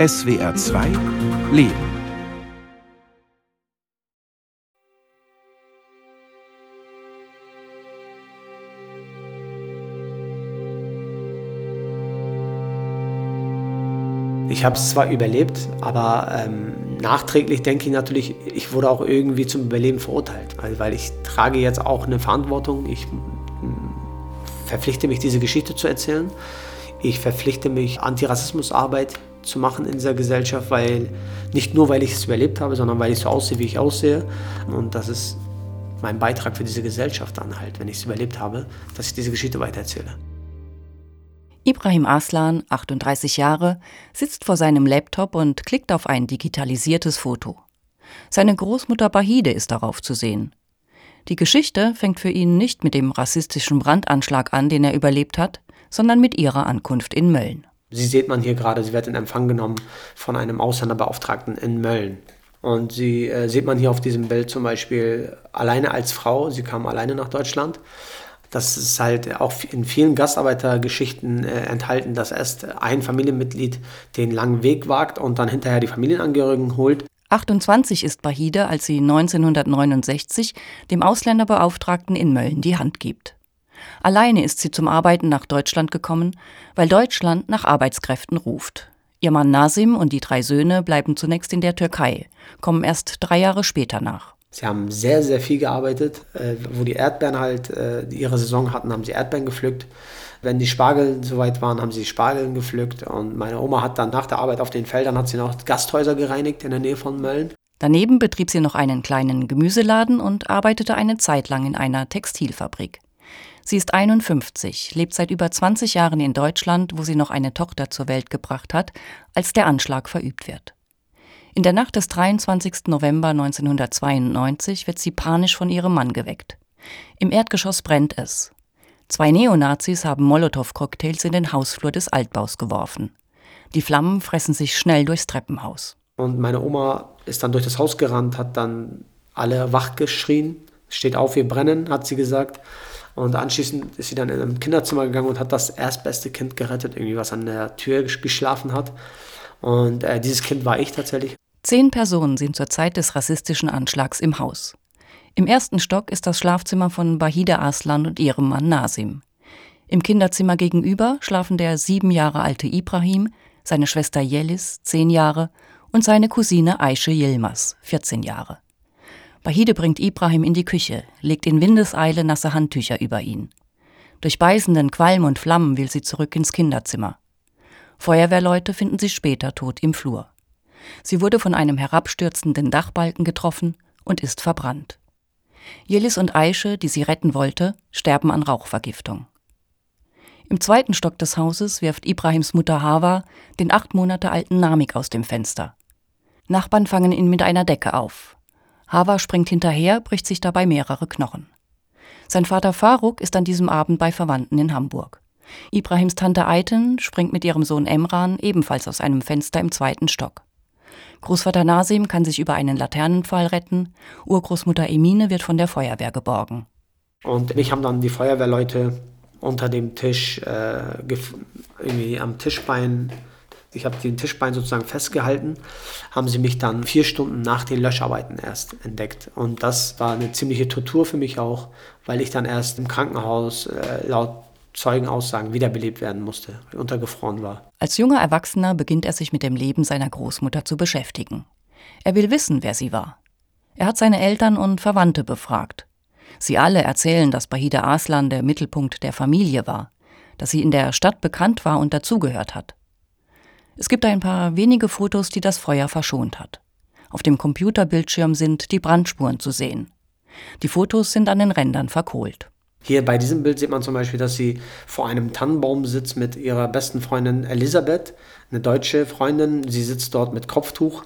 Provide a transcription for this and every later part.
SWR 2 Leben. Ich habe es zwar überlebt, aber ähm, nachträglich denke ich natürlich, ich wurde auch irgendwie zum Überleben verurteilt, weil, weil ich trage jetzt auch eine Verantwortung. Ich verpflichte mich, diese Geschichte zu erzählen. Ich verpflichte mich, Antirassismusarbeit zu machen in dieser Gesellschaft, weil nicht nur, weil ich es überlebt habe, sondern weil ich so aussehe, wie ich aussehe. Und das ist mein Beitrag für diese Gesellschaft dann halt, wenn ich es überlebt habe, dass ich diese Geschichte weitererzähle. Ibrahim Aslan, 38 Jahre, sitzt vor seinem Laptop und klickt auf ein digitalisiertes Foto. Seine Großmutter Bahide ist darauf zu sehen. Die Geschichte fängt für ihn nicht mit dem rassistischen Brandanschlag an, den er überlebt hat, sondern mit ihrer Ankunft in Mölln. Sie sieht man hier gerade, sie wird in Empfang genommen von einem Ausländerbeauftragten in Mölln. Und sie äh, sieht man hier auf diesem Bild zum Beispiel alleine als Frau, sie kam alleine nach Deutschland. Das ist halt auch in vielen Gastarbeitergeschichten äh, enthalten, dass erst ein Familienmitglied den langen Weg wagt und dann hinterher die Familienangehörigen holt. 28 ist Bahide, als sie 1969 dem Ausländerbeauftragten in Mölln die Hand gibt. Alleine ist sie zum Arbeiten nach Deutschland gekommen, weil Deutschland nach Arbeitskräften ruft. Ihr Mann Nasim und die drei Söhne bleiben zunächst in der Türkei, kommen erst drei Jahre später nach. Sie haben sehr, sehr viel gearbeitet. Äh, wo die Erdbeeren halt äh, ihre Saison hatten, haben sie Erdbeeren gepflückt. Wenn die Spargel soweit waren, haben sie Spargeln gepflückt. Und meine Oma hat dann nach der Arbeit auf den Feldern hat sie noch Gasthäuser gereinigt in der Nähe von Mölln. Daneben betrieb sie noch einen kleinen Gemüseladen und arbeitete eine Zeit lang in einer Textilfabrik. Sie ist 51, lebt seit über 20 Jahren in Deutschland, wo sie noch eine Tochter zur Welt gebracht hat, als der Anschlag verübt wird. In der Nacht des 23. November 1992 wird sie panisch von ihrem Mann geweckt. Im Erdgeschoss brennt es. Zwei Neonazis haben Molotow-Cocktails in den Hausflur des Altbaus geworfen. Die Flammen fressen sich schnell durchs Treppenhaus. Und meine Oma ist dann durch das Haus gerannt, hat dann alle wach geschrien. Steht auf, wir brennen, hat sie gesagt. Und anschließend ist sie dann in ein Kinderzimmer gegangen und hat das erstbeste Kind gerettet, irgendwie was an der Tür geschlafen hat. Und äh, dieses Kind war ich tatsächlich. Zehn Personen sind zur Zeit des rassistischen Anschlags im Haus. Im ersten Stock ist das Schlafzimmer von Bahida Aslan und ihrem Mann Nasim. Im Kinderzimmer gegenüber schlafen der sieben Jahre alte Ibrahim, seine Schwester Yelis, zehn Jahre, und seine Cousine Aische Yilmaz, 14 Jahre. Bahide bringt Ibrahim in die Küche, legt in Windeseile nasse Handtücher über ihn. Durch beißenden Qualm und Flammen will sie zurück ins Kinderzimmer. Feuerwehrleute finden sie später tot im Flur. Sie wurde von einem herabstürzenden Dachbalken getroffen und ist verbrannt. Jelis und Aische, die sie retten wollte, sterben an Rauchvergiftung. Im zweiten Stock des Hauses wirft Ibrahims Mutter Hava den acht Monate alten Namik aus dem Fenster. Nachbarn fangen ihn mit einer Decke auf. Hava springt hinterher, bricht sich dabei mehrere Knochen. Sein Vater Faruk ist an diesem Abend bei Verwandten in Hamburg. Ibrahims Tante Aiten springt mit ihrem Sohn Emran ebenfalls aus einem Fenster im zweiten Stock. Großvater Nasim kann sich über einen Laternenpfahl retten, Urgroßmutter Emine wird von der Feuerwehr geborgen. Und mich haben dann die Feuerwehrleute unter dem Tisch, äh, irgendwie am Tischbein ich habe den Tischbein sozusagen festgehalten, haben sie mich dann vier Stunden nach den Löscharbeiten erst entdeckt. Und das war eine ziemliche Tortur für mich auch, weil ich dann erst im Krankenhaus äh, laut Zeugenaussagen wiederbelebt werden musste, untergefroren war. Als junger Erwachsener beginnt er sich mit dem Leben seiner Großmutter zu beschäftigen. Er will wissen, wer sie war. Er hat seine Eltern und Verwandte befragt. Sie alle erzählen, dass Bahida Aslan der Mittelpunkt der Familie war, dass sie in der Stadt bekannt war und dazugehört hat. Es gibt ein paar wenige Fotos, die das Feuer verschont hat. Auf dem Computerbildschirm sind die Brandspuren zu sehen. Die Fotos sind an den Rändern verkohlt. Hier bei diesem Bild sieht man zum Beispiel, dass sie vor einem Tannenbaum sitzt mit ihrer besten Freundin Elisabeth, eine deutsche Freundin. Sie sitzt dort mit Kopftuch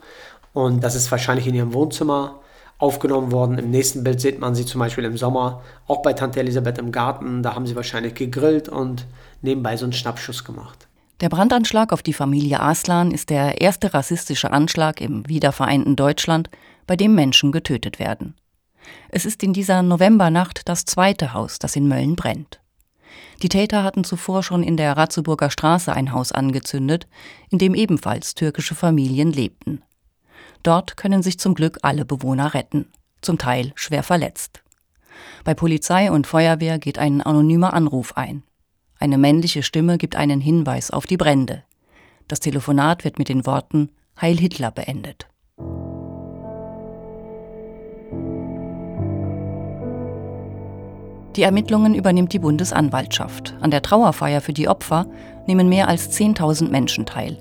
und das ist wahrscheinlich in ihrem Wohnzimmer aufgenommen worden. Im nächsten Bild sieht man sie zum Beispiel im Sommer auch bei Tante Elisabeth im Garten. Da haben sie wahrscheinlich gegrillt und nebenbei so einen Schnappschuss gemacht. Der Brandanschlag auf die Familie Aslan ist der erste rassistische Anschlag im wiedervereinten Deutschland, bei dem Menschen getötet werden. Es ist in dieser Novembernacht das zweite Haus, das in Mölln brennt. Die Täter hatten zuvor schon in der Ratzeburger Straße ein Haus angezündet, in dem ebenfalls türkische Familien lebten. Dort können sich zum Glück alle Bewohner retten, zum Teil schwer verletzt. Bei Polizei und Feuerwehr geht ein anonymer Anruf ein. Eine männliche Stimme gibt einen Hinweis auf die Brände. Das Telefonat wird mit den Worten Heil Hitler beendet. Die Ermittlungen übernimmt die Bundesanwaltschaft. An der Trauerfeier für die Opfer nehmen mehr als 10.000 Menschen teil.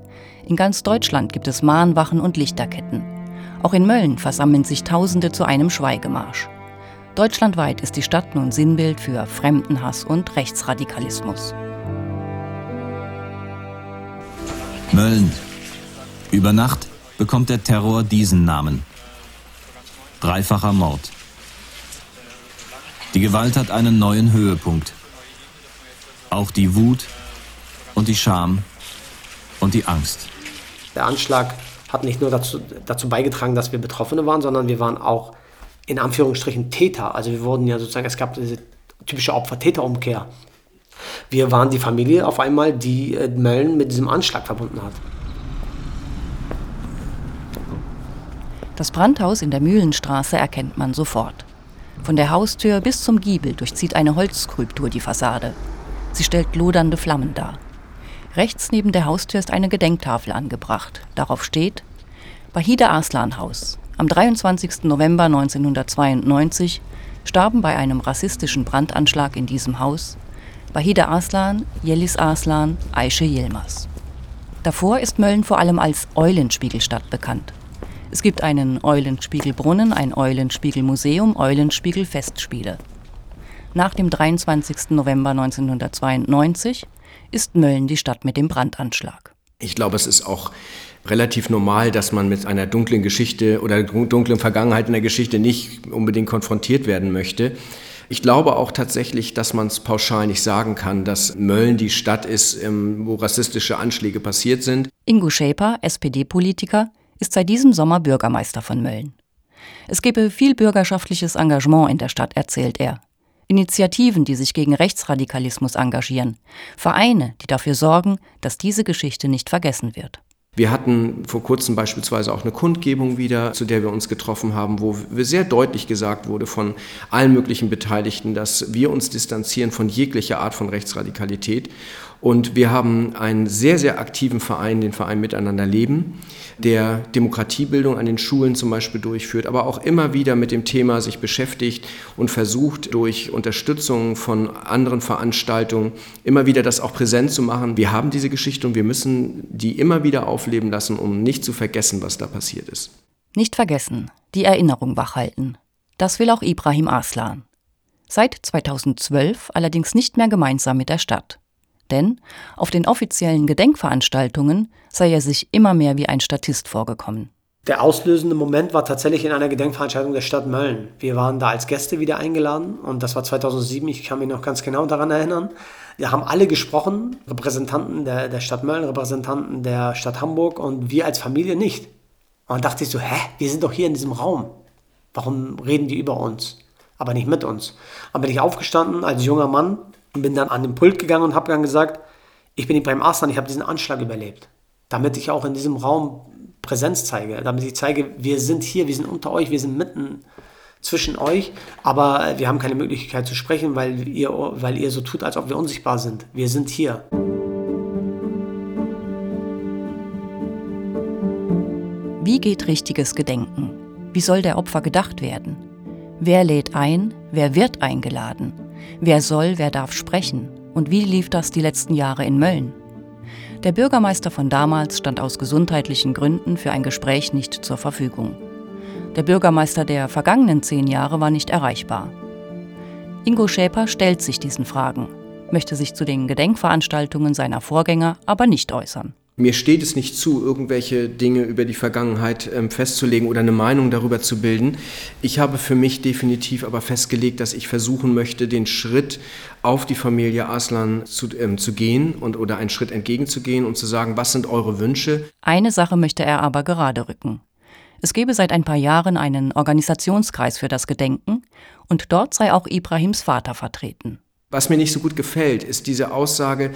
In ganz Deutschland gibt es Mahnwachen und Lichterketten. Auch in Mölln versammeln sich Tausende zu einem Schweigemarsch. Deutschlandweit ist die Stadt nun Sinnbild für Fremdenhass und Rechtsradikalismus. Mölln. Über Nacht bekommt der Terror diesen Namen. Dreifacher Mord. Die Gewalt hat einen neuen Höhepunkt. Auch die Wut und die Scham und die Angst. Der Anschlag hat nicht nur dazu, dazu beigetragen, dass wir Betroffene waren, sondern wir waren auch in Anführungsstrichen Täter. Also wir wurden ja sozusagen, es gab diese typische Opfer-Täter-Umkehr. Wir waren die Familie auf einmal, die äh, Mölln mit diesem Anschlag verbunden hat. Das Brandhaus in der Mühlenstraße erkennt man sofort. Von der Haustür bis zum Giebel durchzieht eine Holzskulptur die Fassade. Sie stellt lodernde Flammen dar. Rechts neben der Haustür ist eine Gedenktafel angebracht. Darauf steht Bahida Arslan Haus. Am 23. November 1992 starben bei einem rassistischen Brandanschlag in diesem Haus Bahida Arslan, Yelis Arslan, Aische Yilmaz. Davor ist Mölln vor allem als Eulenspiegelstadt bekannt. Es gibt einen Eulenspiegelbrunnen, ein Eulenspiegelmuseum, Eulenspiegelfestspiele. Nach dem 23. November 1992 ist Mölln die Stadt mit dem Brandanschlag. Ich glaube, es ist auch relativ normal, dass man mit einer dunklen Geschichte oder dunklen Vergangenheit in der Geschichte nicht unbedingt konfrontiert werden möchte. Ich glaube auch tatsächlich, dass man es pauschal nicht sagen kann, dass Mölln die Stadt ist, ähm, wo rassistische Anschläge passiert sind. Ingo Schäper, SPD-Politiker, ist seit diesem Sommer Bürgermeister von Mölln. Es gebe viel bürgerschaftliches Engagement in der Stadt, erzählt er. Initiativen, die sich gegen Rechtsradikalismus engagieren, Vereine, die dafür sorgen, dass diese Geschichte nicht vergessen wird. Wir hatten vor kurzem beispielsweise auch eine Kundgebung wieder, zu der wir uns getroffen haben, wo sehr deutlich gesagt wurde von allen möglichen Beteiligten, dass wir uns distanzieren von jeglicher Art von Rechtsradikalität. Und wir haben einen sehr, sehr aktiven Verein, den Verein Miteinander Leben, der Demokratiebildung an den Schulen zum Beispiel durchführt, aber auch immer wieder mit dem Thema sich beschäftigt und versucht durch Unterstützung von anderen Veranstaltungen immer wieder das auch präsent zu machen. Wir haben diese Geschichte und wir müssen die immer wieder aufleben lassen, um nicht zu vergessen, was da passiert ist. Nicht vergessen, die Erinnerung wachhalten. Das will auch Ibrahim Aslan. Seit 2012 allerdings nicht mehr gemeinsam mit der Stadt denn auf den offiziellen Gedenkveranstaltungen sei er sich immer mehr wie ein Statist vorgekommen. Der auslösende Moment war tatsächlich in einer Gedenkveranstaltung der Stadt Mölln. Wir waren da als Gäste wieder eingeladen und das war 2007, ich kann mich noch ganz genau daran erinnern. Wir haben alle gesprochen, Repräsentanten der, der Stadt Mölln, Repräsentanten der Stadt Hamburg und wir als Familie nicht. Und dann dachte ich so, hä, wir sind doch hier in diesem Raum. Warum reden die über uns, aber nicht mit uns? Dann bin ich aufgestanden als junger Mann, und bin dann an den Pult gegangen und habe dann gesagt, ich bin Ibrahim Aslan, ich habe diesen Anschlag überlebt. Damit ich auch in diesem Raum Präsenz zeige, damit ich zeige, wir sind hier, wir sind unter euch, wir sind mitten zwischen euch, aber wir haben keine Möglichkeit zu sprechen, weil ihr, weil ihr so tut, als ob wir unsichtbar sind. Wir sind hier. Wie geht richtiges Gedenken? Wie soll der Opfer gedacht werden? Wer lädt ein? Wer wird eingeladen? Wer soll, wer darf sprechen? Und wie lief das die letzten Jahre in Mölln? Der Bürgermeister von damals stand aus gesundheitlichen Gründen für ein Gespräch nicht zur Verfügung. Der Bürgermeister der vergangenen zehn Jahre war nicht erreichbar. Ingo Schäper stellt sich diesen Fragen, möchte sich zu den Gedenkveranstaltungen seiner Vorgänger aber nicht äußern. Mir steht es nicht zu, irgendwelche Dinge über die Vergangenheit ähm, festzulegen oder eine Meinung darüber zu bilden. Ich habe für mich definitiv aber festgelegt, dass ich versuchen möchte, den Schritt auf die Familie Aslan zu, ähm, zu gehen und oder einen Schritt entgegenzugehen und zu sagen, was sind eure Wünsche? Eine Sache möchte er aber gerade rücken. Es gebe seit ein paar Jahren einen Organisationskreis für das Gedenken und dort sei auch Ibrahims Vater vertreten. Was mir nicht so gut gefällt, ist diese Aussage,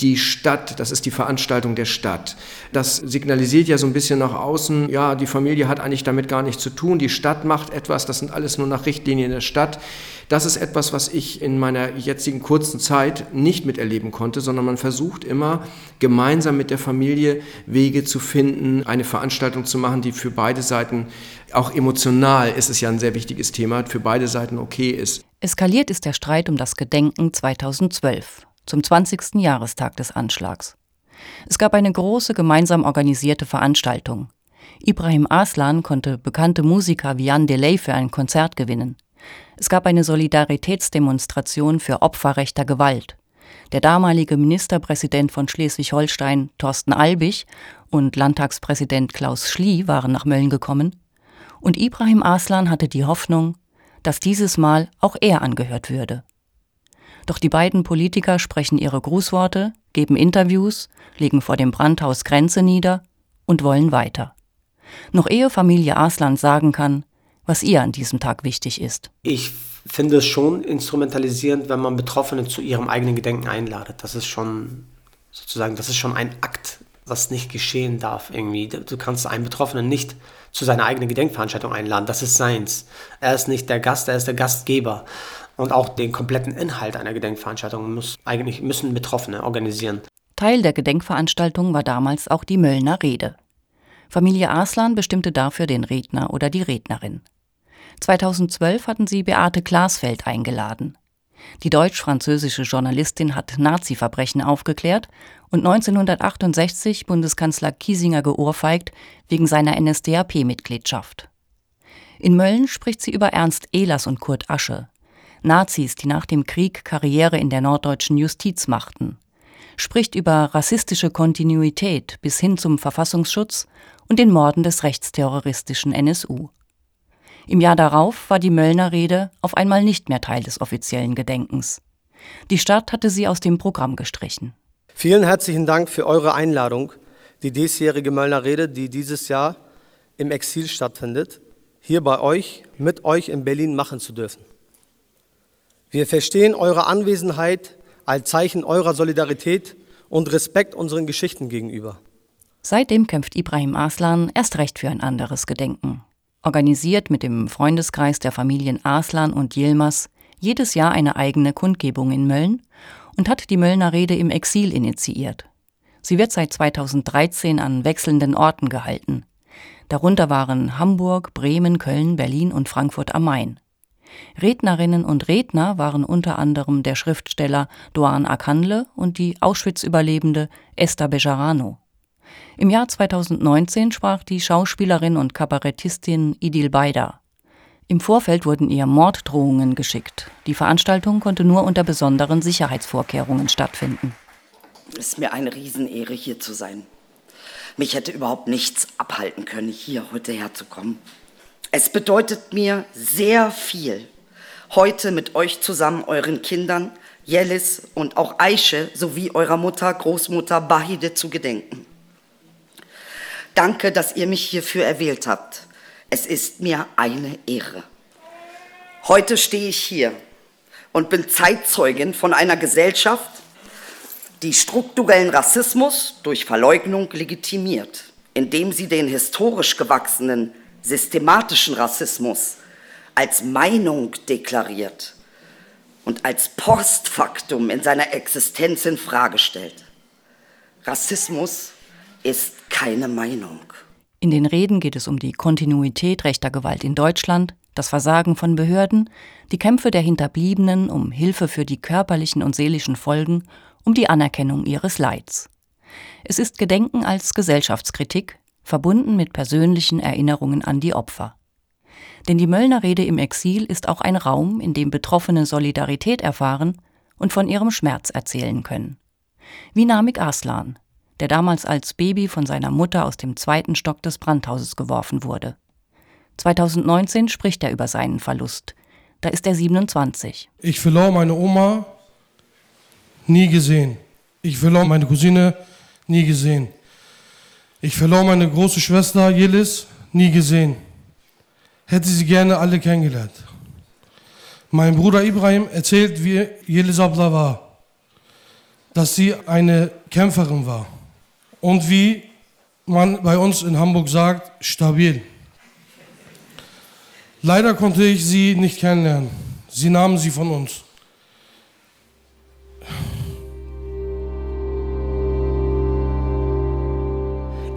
die Stadt, das ist die Veranstaltung der Stadt. Das signalisiert ja so ein bisschen nach außen, ja, die Familie hat eigentlich damit gar nichts zu tun, die Stadt macht etwas, das sind alles nur nach Richtlinien der Stadt. Das ist etwas, was ich in meiner jetzigen kurzen Zeit nicht miterleben konnte, sondern man versucht immer gemeinsam mit der Familie Wege zu finden, eine Veranstaltung zu machen, die für beide Seiten, auch emotional ist es ja ein sehr wichtiges Thema, für beide Seiten okay ist. Eskaliert ist der Streit um das Gedenken 2012, zum 20. Jahrestag des Anschlags. Es gab eine große gemeinsam organisierte Veranstaltung. Ibrahim Aslan konnte bekannte Musiker wie Jan Delay für ein Konzert gewinnen. Es gab eine Solidaritätsdemonstration für Opfer rechter Gewalt. Der damalige Ministerpräsident von Schleswig-Holstein, Thorsten Albig, und Landtagspräsident Klaus Schlie waren nach Mölln gekommen. Und Ibrahim Aslan hatte die Hoffnung, dass dieses Mal auch er angehört würde. Doch die beiden Politiker sprechen ihre Grußworte, geben Interviews, legen vor dem Brandhaus Grenze nieder und wollen weiter. Noch ehe Familie Aslan sagen kann, was ihr an diesem Tag wichtig ist. Ich finde es schon instrumentalisierend, wenn man Betroffene zu ihrem eigenen Gedenken einladet. Das ist schon sozusagen, das ist schon ein Akt, was nicht geschehen darf irgendwie. Du kannst einen Betroffenen nicht zu seiner eigenen Gedenkveranstaltung einladen. Das ist seins. Er ist nicht der Gast, er ist der Gastgeber. Und auch den kompletten Inhalt einer Gedenkveranstaltung muss, eigentlich müssen Betroffene organisieren. Teil der Gedenkveranstaltung war damals auch die Möllner Rede. Familie Arslan bestimmte dafür den Redner oder die Rednerin. 2012 hatten sie Beate Glasfeld eingeladen. Die deutsch-französische Journalistin hat Nazi-Verbrechen aufgeklärt und 1968 Bundeskanzler Kiesinger geohrfeigt wegen seiner NSDAP-Mitgliedschaft. In Mölln spricht sie über Ernst Ehlers und Kurt Asche, Nazis, die nach dem Krieg Karriere in der norddeutschen Justiz machten, spricht über rassistische Kontinuität bis hin zum Verfassungsschutz und den Morden des rechtsterroristischen NSU. Im Jahr darauf war die Möllner Rede auf einmal nicht mehr Teil des offiziellen Gedenkens. Die Stadt hatte sie aus dem Programm gestrichen. Vielen herzlichen Dank für eure Einladung, die diesjährige Möllner Rede, die dieses Jahr im Exil stattfindet, hier bei euch, mit euch in Berlin machen zu dürfen. Wir verstehen eure Anwesenheit als Zeichen eurer Solidarität und Respekt unseren Geschichten gegenüber. Seitdem kämpft Ibrahim Aslan erst recht für ein anderes Gedenken. Organisiert mit dem Freundeskreis der Familien Aslan und Yilmaz jedes Jahr eine eigene Kundgebung in Mölln und hat die Möllner Rede im Exil initiiert. Sie wird seit 2013 an wechselnden Orten gehalten. Darunter waren Hamburg, Bremen, Köln, Berlin und Frankfurt am Main. Rednerinnen und Redner waren unter anderem der Schriftsteller Doan Akandle und die Auschwitz-Überlebende Esther Bejarano. Im Jahr 2019 sprach die Schauspielerin und Kabarettistin Idil Beider. Im Vorfeld wurden ihr Morddrohungen geschickt. Die Veranstaltung konnte nur unter besonderen Sicherheitsvorkehrungen stattfinden. Es ist mir eine Riesenehre, hier zu sein. Mich hätte überhaupt nichts abhalten können, hier heute herzukommen. Es bedeutet mir sehr viel, heute mit euch zusammen, euren Kindern, Jelis und auch Aische sowie eurer Mutter, Großmutter Bahide zu gedenken. Danke, dass ihr mich hierfür erwählt habt. Es ist mir eine Ehre. Heute stehe ich hier und bin Zeitzeugin von einer Gesellschaft, die strukturellen Rassismus durch Verleugnung legitimiert, indem sie den historisch gewachsenen systematischen Rassismus als Meinung deklariert und als Postfaktum in seiner Existenz in Frage stellt. Rassismus ist keine Meinung. In den Reden geht es um die Kontinuität rechter Gewalt in Deutschland, das Versagen von Behörden, die Kämpfe der Hinterbliebenen um Hilfe für die körperlichen und seelischen Folgen, um die Anerkennung ihres Leids. Es ist Gedenken als Gesellschaftskritik, verbunden mit persönlichen Erinnerungen an die Opfer. Denn die Möllner Rede im Exil ist auch ein Raum, in dem Betroffene Solidarität erfahren und von ihrem Schmerz erzählen können. Wie Namik Aslan, der damals als Baby von seiner Mutter aus dem zweiten Stock des Brandhauses geworfen wurde. 2019 spricht er über seinen Verlust. Da ist er 27. Ich verlor meine Oma nie gesehen. Ich verlor meine Cousine nie gesehen. Ich verlor meine große Schwester Jelis nie gesehen. Hätte sie gerne alle kennengelernt. Mein Bruder Ibrahim erzählt, wie Jelisabla war, dass sie eine Kämpferin war und wie man bei uns in Hamburg sagt, stabil. Leider konnte ich sie nicht kennenlernen. Sie nahmen sie von uns.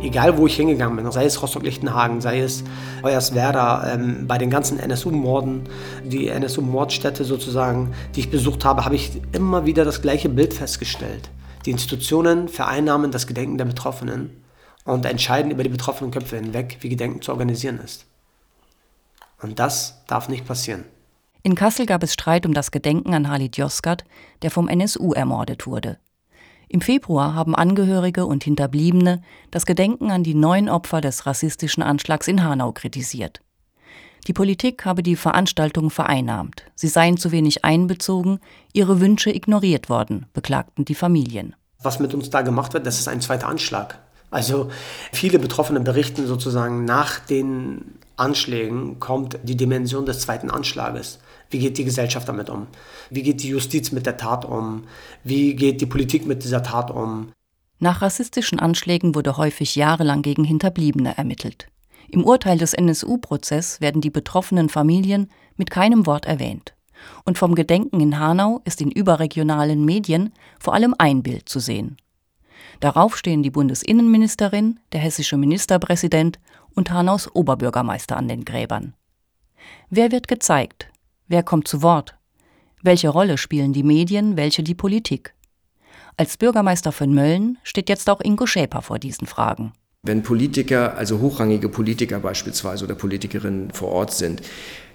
egal wo ich hingegangen bin, sei es Rostock-Lichtenhagen, sei es Hoyerswerda, ähm, bei den ganzen NSU-Morden, die NSU-Mordstätte sozusagen, die ich besucht habe, habe ich immer wieder das gleiche Bild festgestellt. Die Institutionen vereinnahmen das Gedenken der Betroffenen und entscheiden über die betroffenen Köpfe hinweg, wie Gedenken zu organisieren ist. Und das darf nicht passieren. In Kassel gab es Streit um das Gedenken an Halid Yozgat, der vom NSU ermordet wurde. Im Februar haben Angehörige und Hinterbliebene das Gedenken an die neun Opfer des rassistischen Anschlags in Hanau kritisiert. Die Politik habe die Veranstaltung vereinnahmt, sie seien zu wenig einbezogen, ihre Wünsche ignoriert worden, beklagten die Familien. Was mit uns da gemacht wird, das ist ein zweiter Anschlag. Also viele Betroffene berichten sozusagen, nach den Anschlägen kommt die Dimension des zweiten Anschlages. Wie geht die Gesellschaft damit um? Wie geht die Justiz mit der Tat um? Wie geht die Politik mit dieser Tat um? Nach rassistischen Anschlägen wurde häufig jahrelang gegen Hinterbliebene ermittelt. Im Urteil des NSU-Prozess werden die betroffenen Familien mit keinem Wort erwähnt. Und vom Gedenken in Hanau ist in überregionalen Medien vor allem ein Bild zu sehen. Darauf stehen die Bundesinnenministerin, der hessische Ministerpräsident und Hanaus Oberbürgermeister an den Gräbern. Wer wird gezeigt? Wer kommt zu Wort? Welche Rolle spielen die Medien, welche die Politik? Als Bürgermeister von Mölln steht jetzt auch Ingo Schäper vor diesen Fragen. Wenn Politiker, also hochrangige Politiker beispielsweise oder Politikerinnen vor Ort sind,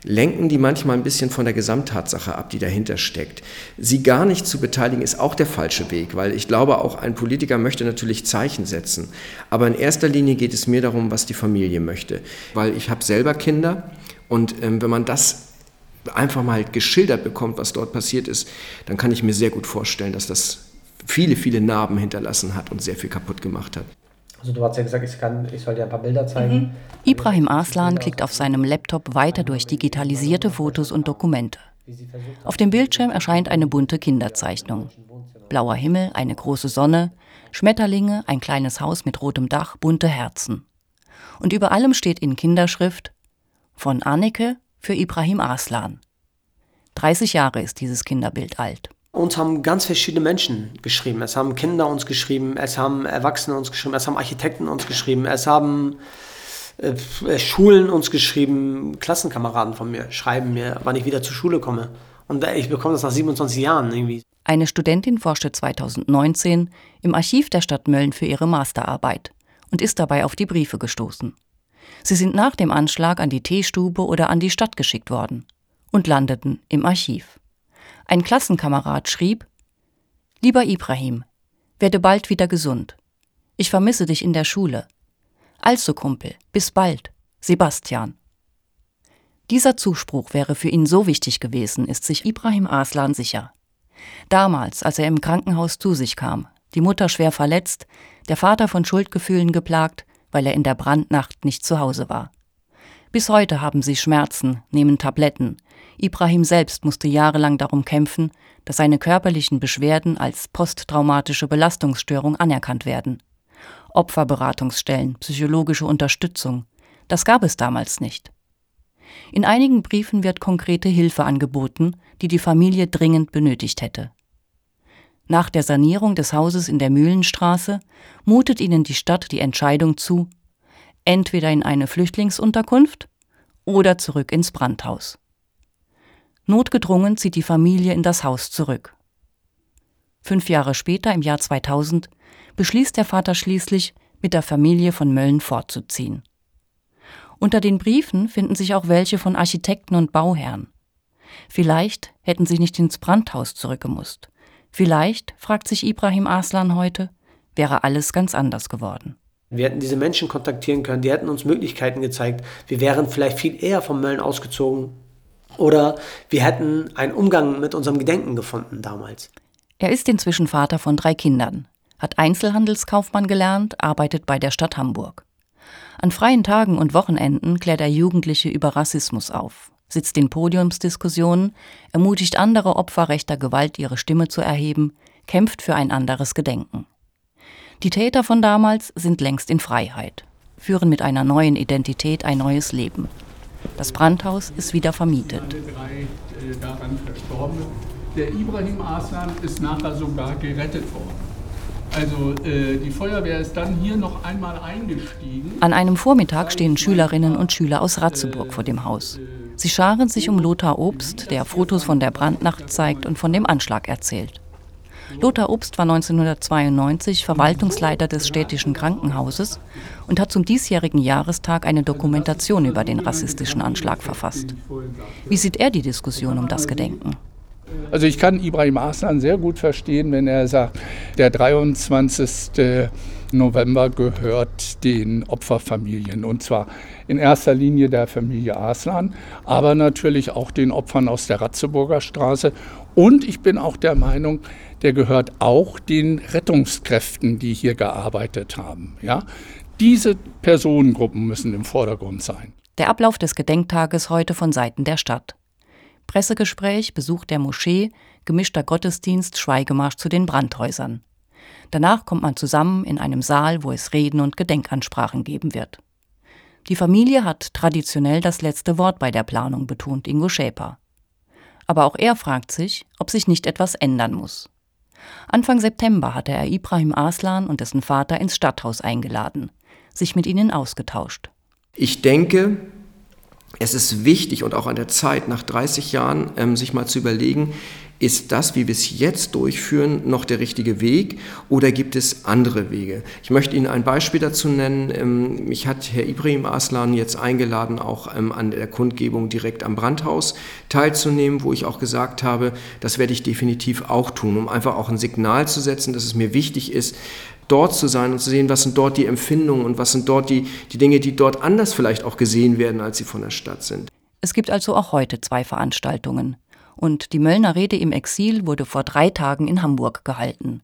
lenken die manchmal ein bisschen von der Gesamttatsache ab, die dahinter steckt. Sie gar nicht zu beteiligen, ist auch der falsche Weg, weil ich glaube, auch ein Politiker möchte natürlich Zeichen setzen. Aber in erster Linie geht es mir darum, was die Familie möchte. Weil ich habe selber Kinder und ähm, wenn man das einfach mal geschildert bekommt, was dort passiert ist, dann kann ich mir sehr gut vorstellen, dass das viele, viele Narben hinterlassen hat und sehr viel kaputt gemacht hat. Also du hast ja gesagt, ich, kann, ich soll dir ein paar Bilder zeigen. Mhm. Ibrahim Arslan klickt auf seinem Laptop weiter durch digitalisierte Fotos und Dokumente. Auf dem Bildschirm erscheint eine bunte Kinderzeichnung. Blauer Himmel, eine große Sonne, Schmetterlinge, ein kleines Haus mit rotem Dach, bunte Herzen. Und über allem steht in Kinderschrift von Anneke für Ibrahim Arslan. 30 Jahre ist dieses Kinderbild alt. Uns haben ganz verschiedene Menschen geschrieben. Es haben Kinder uns geschrieben, es haben Erwachsene uns geschrieben, es haben Architekten uns geschrieben, es haben äh, Schulen uns geschrieben, Klassenkameraden von mir schreiben mir, wann ich wieder zur Schule komme. Und ich bekomme das nach 27 Jahren irgendwie. Eine Studentin forschte 2019 im Archiv der Stadt Mölln für ihre Masterarbeit und ist dabei auf die Briefe gestoßen. Sie sind nach dem Anschlag an die Teestube oder an die Stadt geschickt worden und landeten im Archiv. Ein Klassenkamerad schrieb Lieber Ibrahim, werde bald wieder gesund. Ich vermisse dich in der Schule. Also Kumpel, bis bald. Sebastian. Dieser Zuspruch wäre für ihn so wichtig gewesen, ist sich Ibrahim Aslan sicher. Damals, als er im Krankenhaus zu sich kam, die Mutter schwer verletzt, der Vater von Schuldgefühlen geplagt, weil er in der Brandnacht nicht zu Hause war. Bis heute haben sie Schmerzen, nehmen Tabletten. Ibrahim selbst musste jahrelang darum kämpfen, dass seine körperlichen Beschwerden als posttraumatische Belastungsstörung anerkannt werden. Opferberatungsstellen, psychologische Unterstützung, das gab es damals nicht. In einigen Briefen wird konkrete Hilfe angeboten, die die Familie dringend benötigt hätte. Nach der Sanierung des Hauses in der Mühlenstraße mutet ihnen die Stadt die Entscheidung zu, entweder in eine Flüchtlingsunterkunft oder zurück ins Brandhaus. Notgedrungen zieht die Familie in das Haus zurück. Fünf Jahre später, im Jahr 2000, beschließt der Vater schließlich, mit der Familie von Mölln fortzuziehen. Unter den Briefen finden sich auch welche von Architekten und Bauherren. Vielleicht hätten sie nicht ins Brandhaus zurückgemusst. Vielleicht, fragt sich Ibrahim Aslan heute, wäre alles ganz anders geworden. Wir hätten diese Menschen kontaktieren können, die hätten uns Möglichkeiten gezeigt. Wir wären vielleicht viel eher vom Mölln ausgezogen. Oder wir hätten einen Umgang mit unserem Gedenken gefunden damals. Er ist inzwischen Vater von drei Kindern, hat Einzelhandelskaufmann gelernt, arbeitet bei der Stadt Hamburg. An freien Tagen und Wochenenden klärt er Jugendliche über Rassismus auf. sitzt in Podiumsdiskussionen, ermutigt andere Opfer rechter Gewalt, ihre Stimme zu erheben, kämpft für ein anderes Gedenken. Die Täter von damals sind längst in Freiheit, führen mit einer neuen Identität ein neues Leben. Das Brandhaus ist wieder vermietet. Drei äh, daran. Der Ibrahim Aslan ist nachher sogar gerettet worden. Also äh, die Feuerwehr ist dann hier noch einmal eingestiegen. An einem Vormittag stehen Schülerinnen und Schüler aus Ratzeburg vor dem Haus. Sie scharen sich um Lothar Obst, der Fotos von der Brandnacht zeigt und von dem Anschlag erzählt. Lothar Obst war 1992 Verwaltungsleiter des städtischen Krankenhauses und hat zum diesjährigen Jahrestag eine Dokumentation über den rassistischen Anschlag verfasst. Wie sieht er die Diskussion um das Gedenken? Also ich kann Ibrahim Aslan sehr gut verstehen, wenn er sagt, der 23. November gehört den Opferfamilien und zwar in erster Linie der Familie Aslan, aber natürlich auch den Opfern aus der Ratzeburger Straße und ich bin auch der Meinung, der gehört auch den Rettungskräften, die hier gearbeitet haben. Ja? Diese Personengruppen müssen im Vordergrund sein. Der Ablauf des Gedenktages heute von Seiten der Stadt. Pressegespräch, Besuch der Moschee, gemischter Gottesdienst, Schweigemarsch zu den Brandhäusern. Danach kommt man zusammen in einem Saal, wo es Reden und Gedenkansprachen geben wird. Die Familie hat traditionell das letzte Wort bei der Planung, betont Ingo Schäper. Aber auch er fragt sich, ob sich nicht etwas ändern muss. Anfang September hatte er Ibrahim Aslan und dessen Vater ins Stadthaus eingeladen, sich mit ihnen ausgetauscht. Ich denke, es ist wichtig und auch an der Zeit, nach 30 Jahren ähm, sich mal zu überlegen, ist das, wie wir es jetzt durchführen, noch der richtige Weg oder gibt es andere Wege? Ich möchte Ihnen ein Beispiel dazu nennen. Ähm, mich hat Herr Ibrahim Aslan jetzt eingeladen, auch ähm, an der Kundgebung direkt am Brandhaus teilzunehmen, wo ich auch gesagt habe, das werde ich definitiv auch tun, um einfach auch ein Signal zu setzen, dass es mir wichtig ist, dort zu sein und zu sehen, was sind dort die Empfindungen und was sind dort die, die Dinge, die dort anders vielleicht auch gesehen werden, als sie von der Stadt sind. Es gibt also auch heute zwei Veranstaltungen und die Möllner Rede im Exil wurde vor drei Tagen in Hamburg gehalten.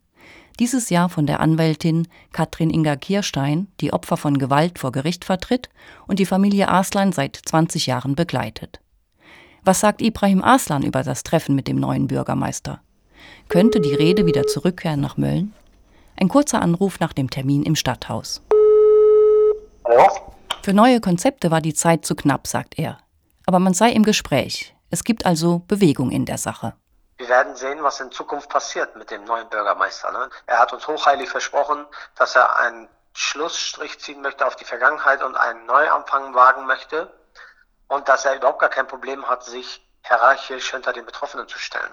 Dieses Jahr von der Anwältin Katrin Inga Kierstein, die Opfer von Gewalt vor Gericht vertritt und die Familie Aslan seit 20 Jahren begleitet. Was sagt Ibrahim Aslan über das Treffen mit dem neuen Bürgermeister? Könnte die Rede wieder zurückkehren nach Mölln? Ein kurzer Anruf nach dem Termin im Stadthaus. Hallo? Für neue Konzepte war die Zeit zu knapp, sagt er. Aber man sei im Gespräch. Es gibt also Bewegung in der Sache. Wir werden sehen, was in Zukunft passiert mit dem neuen Bürgermeister. Ne? Er hat uns hochheilig versprochen, dass er einen Schlussstrich ziehen möchte auf die Vergangenheit und einen Neuanfang wagen möchte und dass er überhaupt gar kein Problem hat, sich hierarchisch hinter den Betroffenen zu stellen.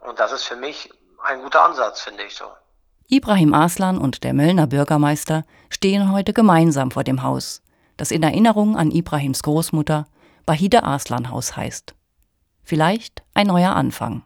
Und das ist für mich ein guter Ansatz, finde ich so. Ibrahim Aslan und der Möllner Bürgermeister stehen heute gemeinsam vor dem Haus, das in Erinnerung an Ibrahims Großmutter Bahide Aslan Haus heißt. Vielleicht ein neuer Anfang.